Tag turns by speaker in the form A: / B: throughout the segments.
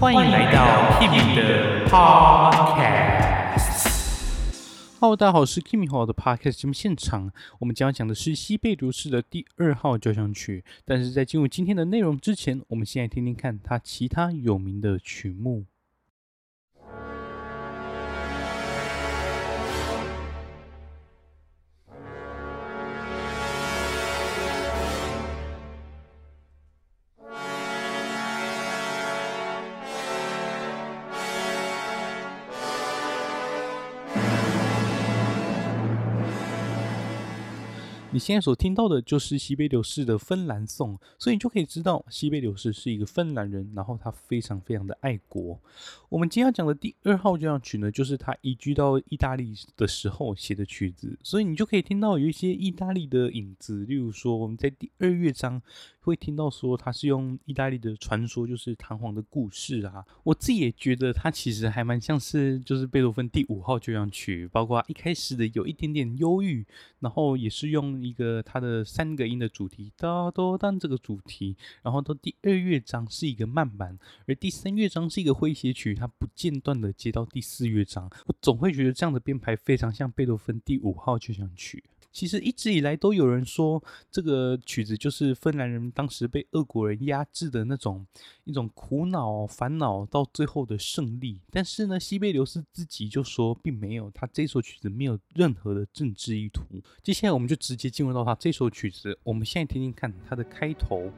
A: 欢迎来到 Kimi 的 Podcast。Hello，大家好，我是 Kimi 好的 Podcast 节目现场。我们将要讲的是西贝流士的第二号交响曲。但是在进入今天的内容之前，我们先来听听看它其他有名的曲目。你现在所听到的就是西贝流士的芬兰颂，所以你就可以知道西贝流士是一个芬兰人，然后他非常非常的爱国。我们今天要讲的第二号交响曲呢，就是他移居到意大利的时候写的曲子，所以你就可以听到有一些意大利的影子，例如说我们在第二乐章会听到说他是用意大利的传说，就是弹簧的故事啊。我自己也觉得他其实还蛮像是就是贝多芬第五号交响曲，包括一开始的有一点点忧郁，然后也是用。一个它的三个音的主题，哒哆当这个主题，然后到第二乐章是一个慢板，而第三乐章是一个诙谐曲，它不间断的接到第四乐章，我总会觉得这样的编排非常像贝多芬第五号交响曲。其实一直以来都有人说，这个曲子就是芬兰人当时被俄国人压制的那种一种苦恼、烦恼到最后的胜利。但是呢，西贝流斯自己就说并没有，他这首曲子没有任何的政治意图。接下来我们就直接进入到他这首曲子，我们现在听听看它的开头。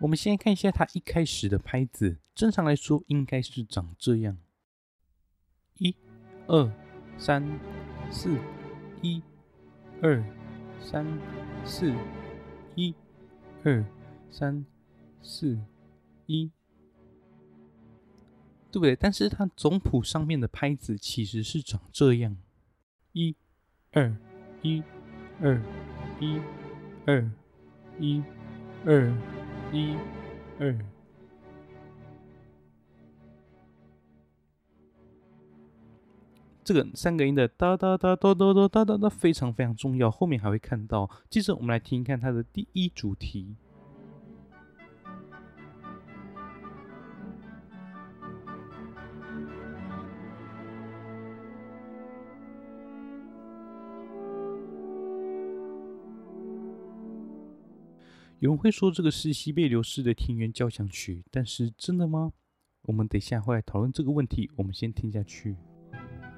A: 我们先看一下它一开始的拍子，正常来说应该是长这样：一、二、三、四，一、二、三、四，一、二、三、四，一，对不对？但是它总谱上面的拍子其实是长这样：一、二、一、二、一、二、一、二。一二。这个三个音的哒哒哒哒哒哒哒哒非常非常重要。后面还会看到。接着我们来听一看它的第一主题。有人会说这个是西贝流斯的田园交响曲，但是真的吗？我们等一下会来讨论这个问题。我们先听下去，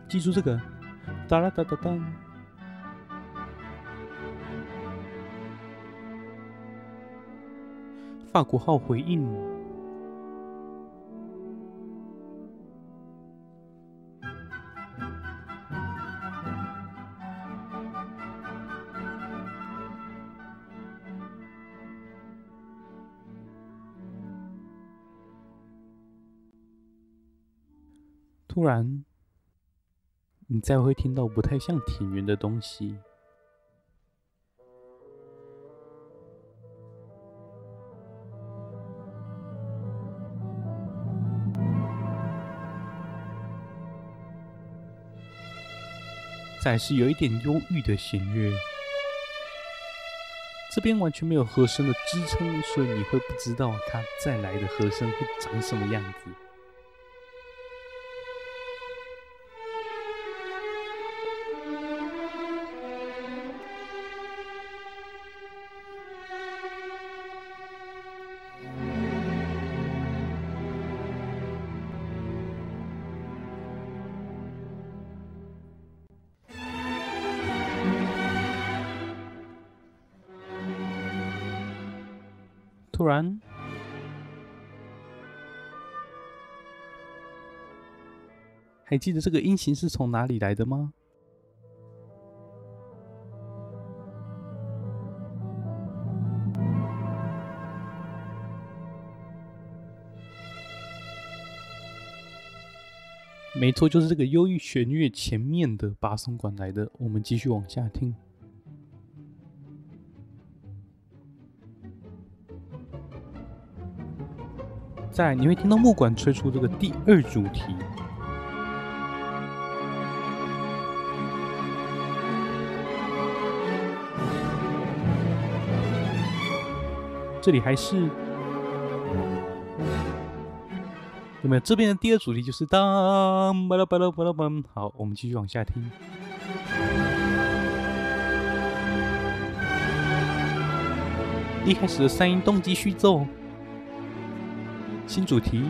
A: 记住这个，哒啦哒哒哒，法国号回应。突然，你再会听到不太像田园的东西。再是有一点忧郁的弦乐，这边完全没有和声的支撑，所以你会不知道它再来的和声会长什么样子。突然，还记得这个音型是从哪里来的吗？没错，就是这个忧郁弦乐前面的巴松管来的。我们继续往下听。在，你会听到木管吹出这个第二主题。这里还是有没有？这边的第二主题就是当巴拉巴拉巴拉巴拉。好，我们继续往下听。一开始的三音动机续奏，新主题。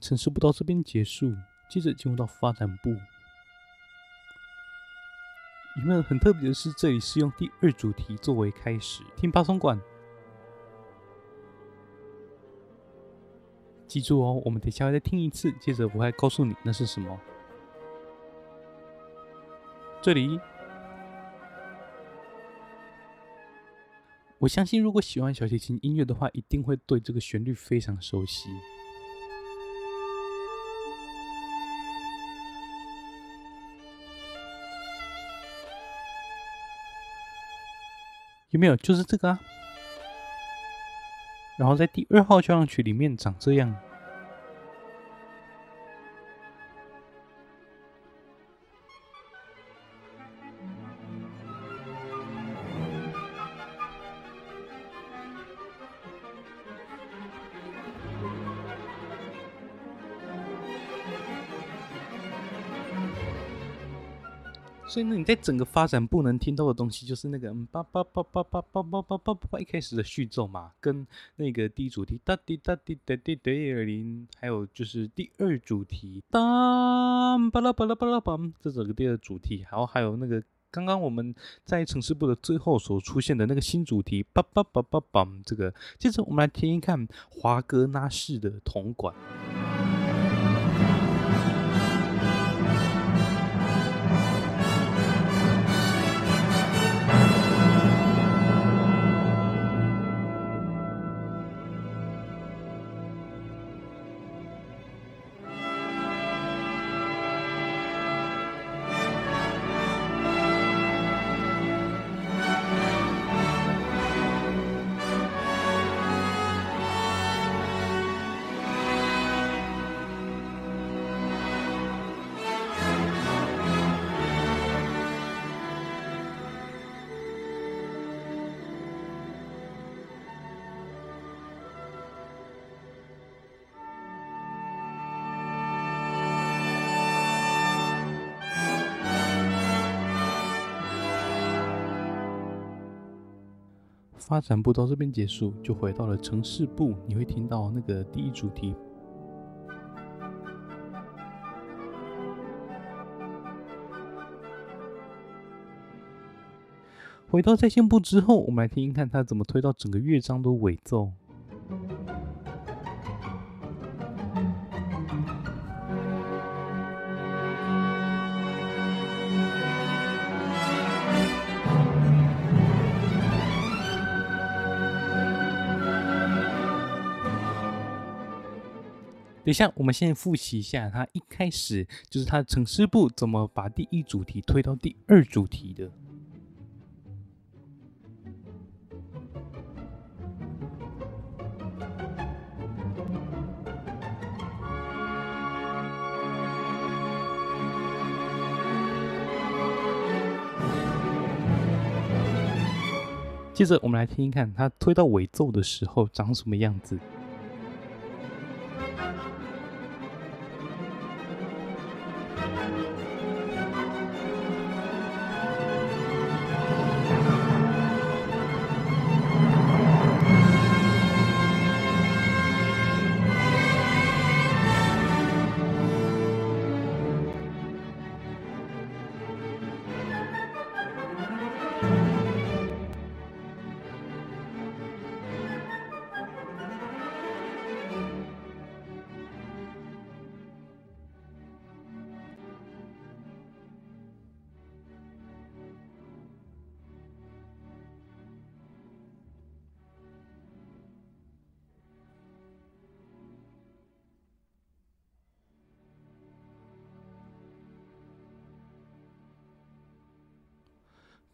A: 程式部到这边结束，接着进入到发展部。有没有很特别的是，这里是用第二主题作为开始，听巴松管。记住哦，我们等下会再听一次，接着我会告诉你那是什么。这里，我相信如果喜欢小提琴音乐的话，一定会对这个旋律非常熟悉。有没有？就是这个啊。然后在第二号交响曲里面长这样。所以呢，你在整个发展不能听到的东西，就是那个嗯叭叭叭叭叭叭叭叭叭叭一开始的序奏嘛，跟那个第一主题哒滴哒滴哒滴哒二零，还有就是第二主题当巴拉巴拉巴拉梆，这整个第二主题，然后还有那个刚刚我们在城市部的最后所出现的那个新主题叭叭叭叭梆，这个接着我们来听一看华格纳式的铜管。发展部到这边结束，就回到了城市部。你会听到那个第一主题。回到在线部之后，我们来听听看它怎么推到整个乐章的尾奏。等一下，我们先复习一下，它一开始就是它的程式部怎么把第一主题推到第二主题的。接着，我们来听听看，它推到尾奏的时候长什么样子。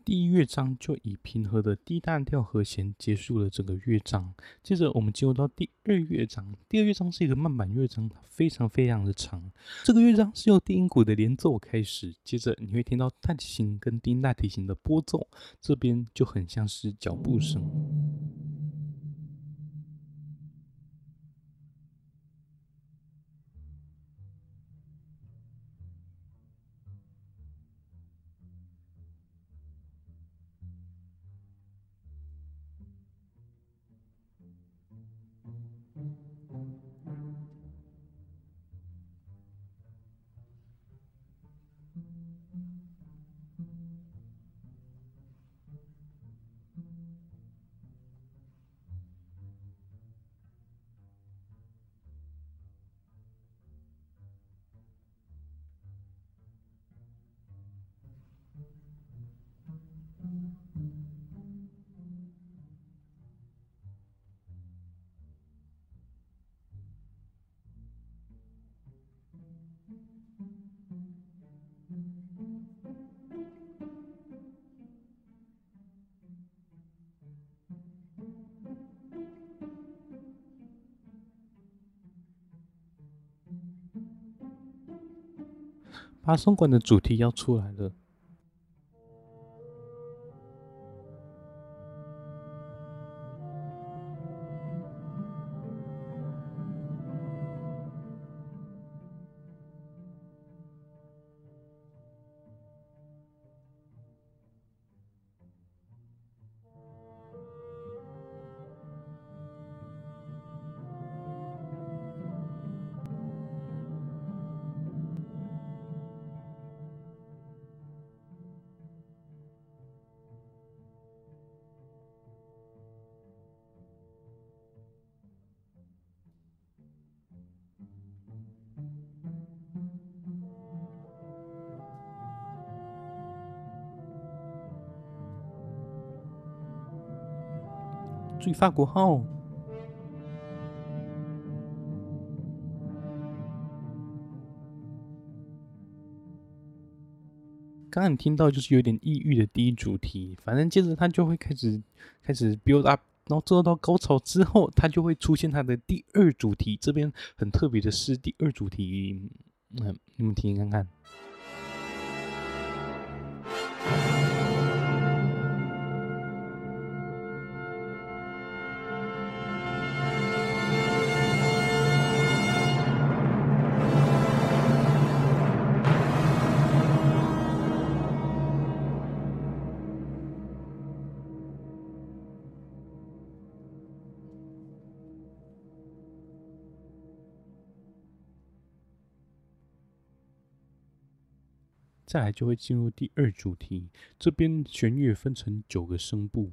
A: 第一乐章就以平和的低大调和弦结束了整个乐章。接着我们进入到第二乐章，第二乐章是一个慢板乐章，非常非常的长。这个乐章是由低音鼓的连奏开始，接着你会听到大提琴跟低音大提琴的拨奏，这边就很像是脚步声。阿松馆的主题要出来了。法国号。刚刚你听到就是有点抑郁的第一主题，反正接着它就会开始开始 build up，然后做到高潮之后，它就会出现它的第二主题。这边很特别的是第二主题，嗯，你们听听看看。再来就会进入第二主题，这边弦乐分成九个声部。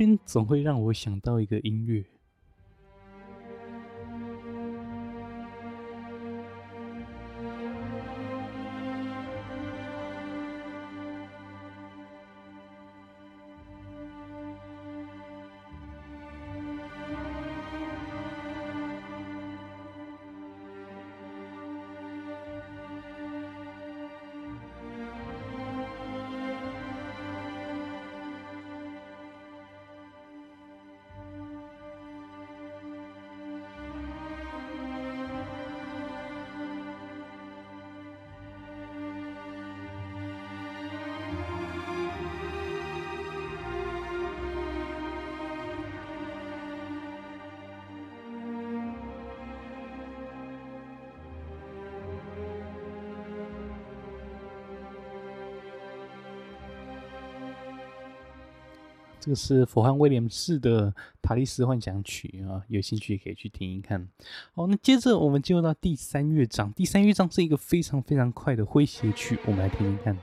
A: 边总会让我想到一个音乐。这个是佛翰威廉士的塔利斯幻想曲啊，有兴趣也可以去听一看。好，那接着我们进入到第三乐章，第三乐章是一个非常非常快的诙谐曲，我们来听听看。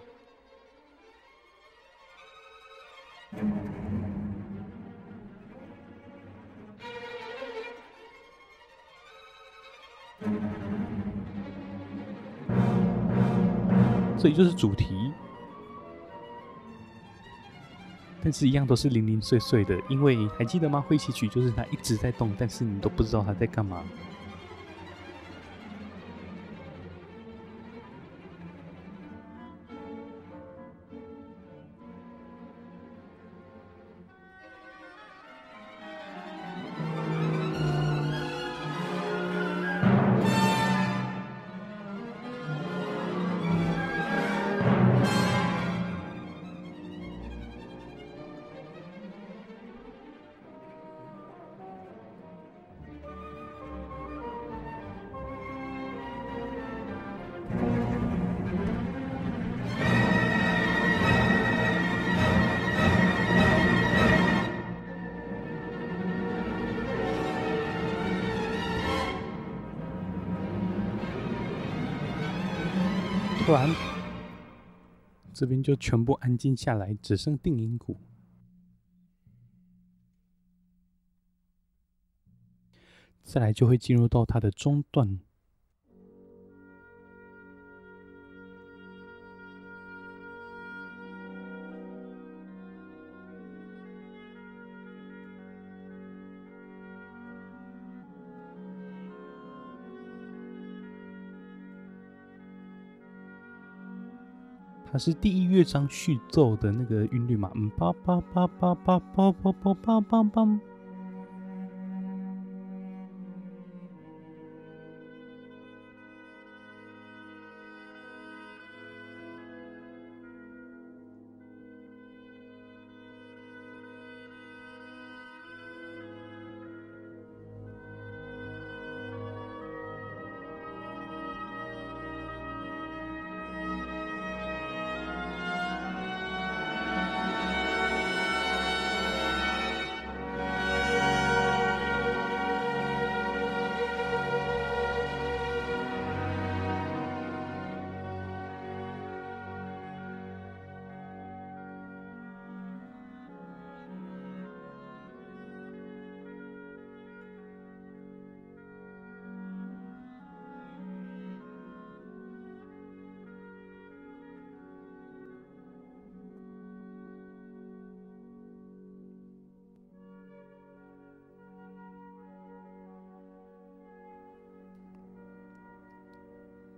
A: 这里就是主题。但是一样都是零零碎碎的，因为还记得吗？会期曲就是它一直在动，但是你都不知道它在干嘛。突然，这边就全部安静下来，只剩定音鼓。再来就会进入到它的中段。它是第一乐章序奏的那个韵律嘛，嗯，叭叭叭叭叭叭叭叭叭叭叭。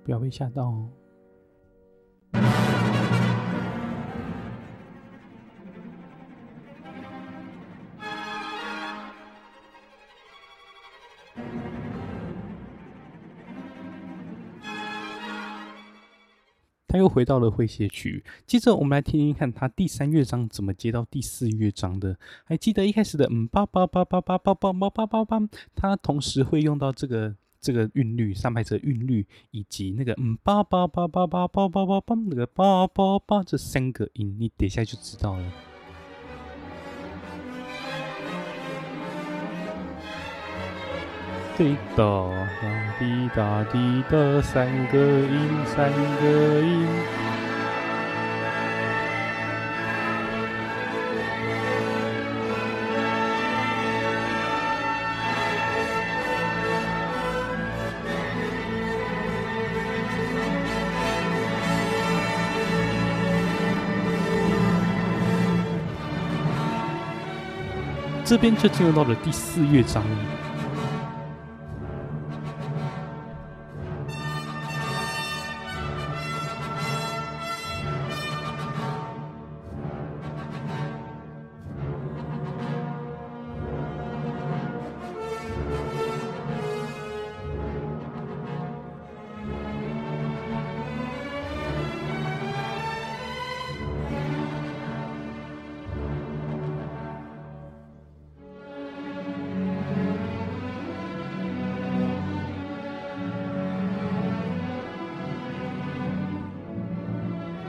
A: 不要被吓到哦！他又回到了会写曲，接着我们来听听看他第三乐章怎么接到第四乐章的。还记得一开始的嗯叭叭叭叭叭叭叭叭叭叭，他同时会用到这个。这个韵律，三拍子韵律，以及那个嗯叭叭叭叭叭叭叭叭叭那个叭叭叭这三个音，你等一下就知道了。滴答滴答滴答三个音，三个音。这边就进入到了第四乐章。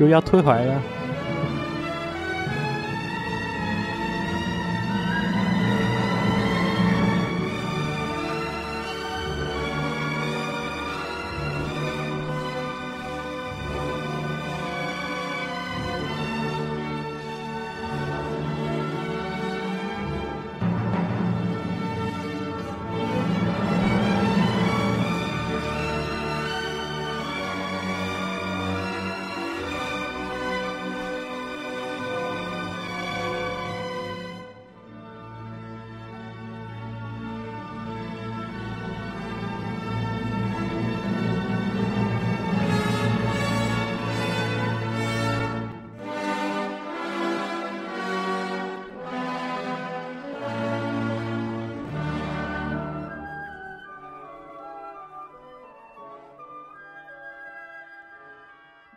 A: 又要退回来了。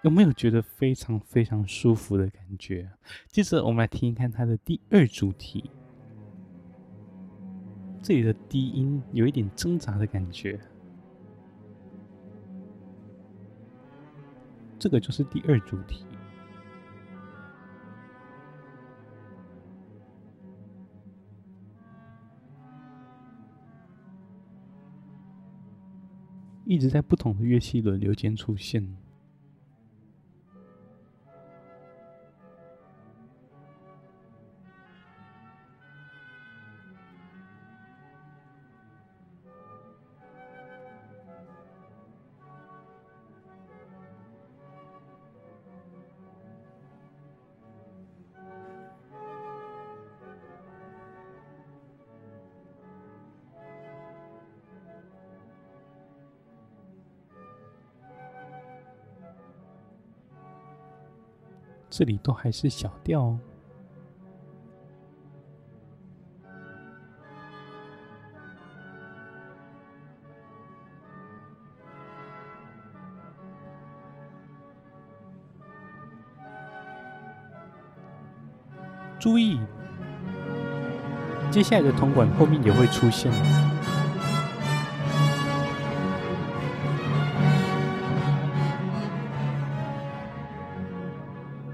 A: 有没有觉得非常非常舒服的感觉？接着我们来听一看它的第二主题，这里的低音有一点挣扎的感觉，这个就是第二主题。一直在不同的乐器轮流间出现。这里都还是小调哦。注意，接下来的铜管后面也会出现。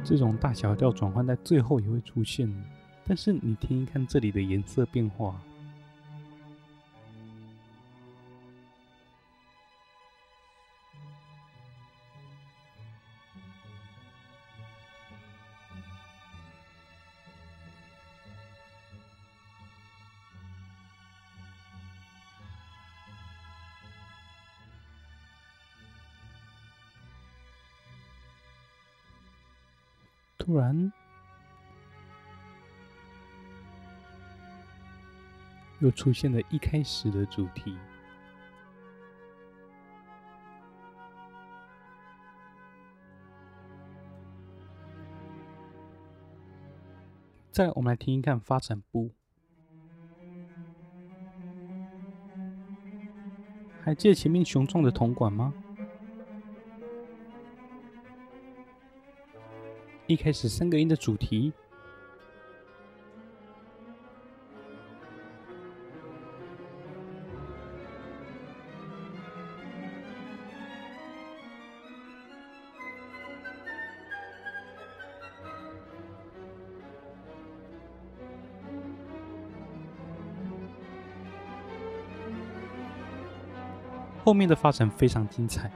A: 这种大小调转换在最后也会出现，但是你听一看这里的颜色变化。然，又出现了一开始的主题。再，我们来听一看发展部。还记得前面雄壮的铜管吗？一开始三个音的主题，后面的发展非常精彩。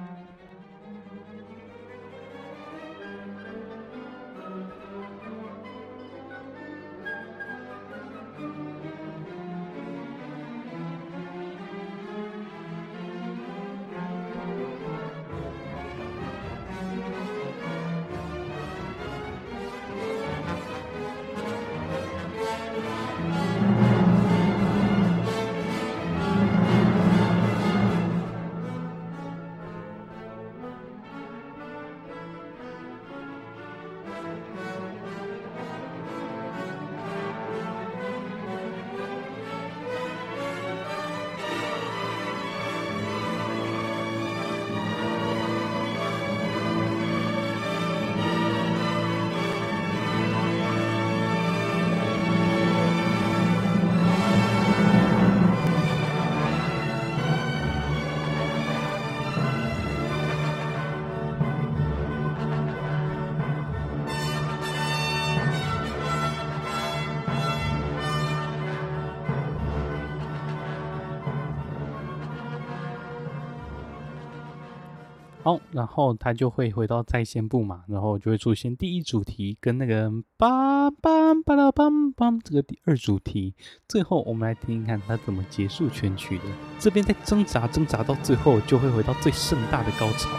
A: 好，然后他就会回到在线部嘛，然后就会出现第一主题跟那个叭叭叭啦梆梆这个第二主题，最后我们来听听看他怎么结束全曲的。这边在挣扎挣扎到最后，就会回到最盛大的高潮。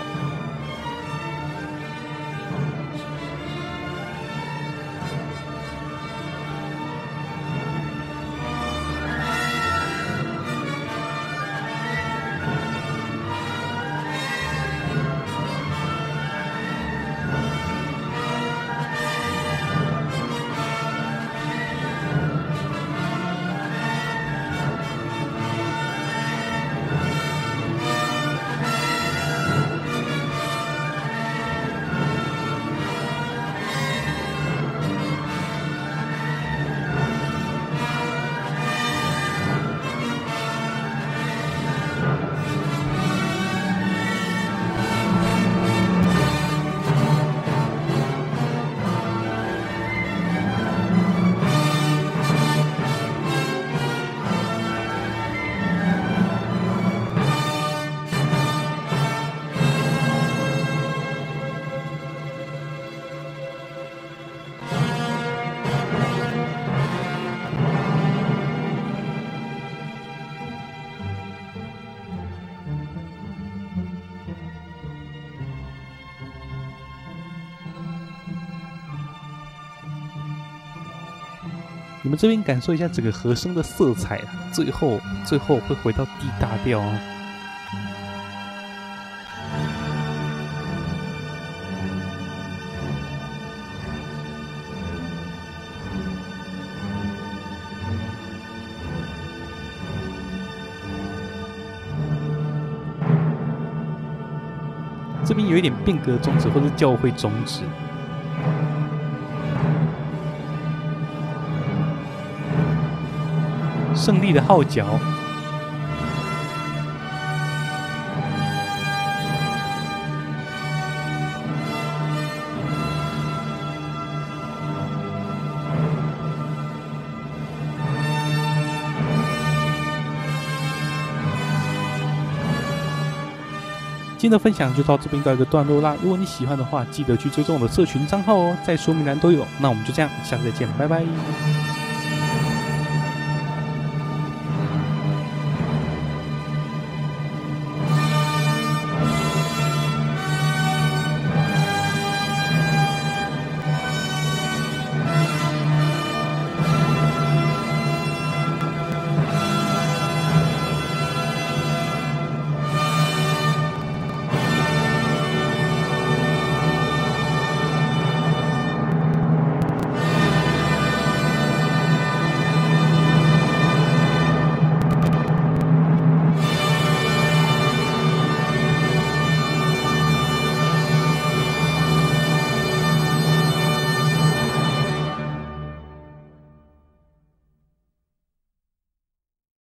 A: 们这边感受一下整个和声的色彩，最后最后会回到 D 大调哦。这边有一点变革终止或者教会终止，胜利的号角。今天的分享就到这边告一个段落啦。如果你喜欢的话，记得去追踪我的社群账号哦，在说明栏都有。那我们就这样，下次再见，拜拜。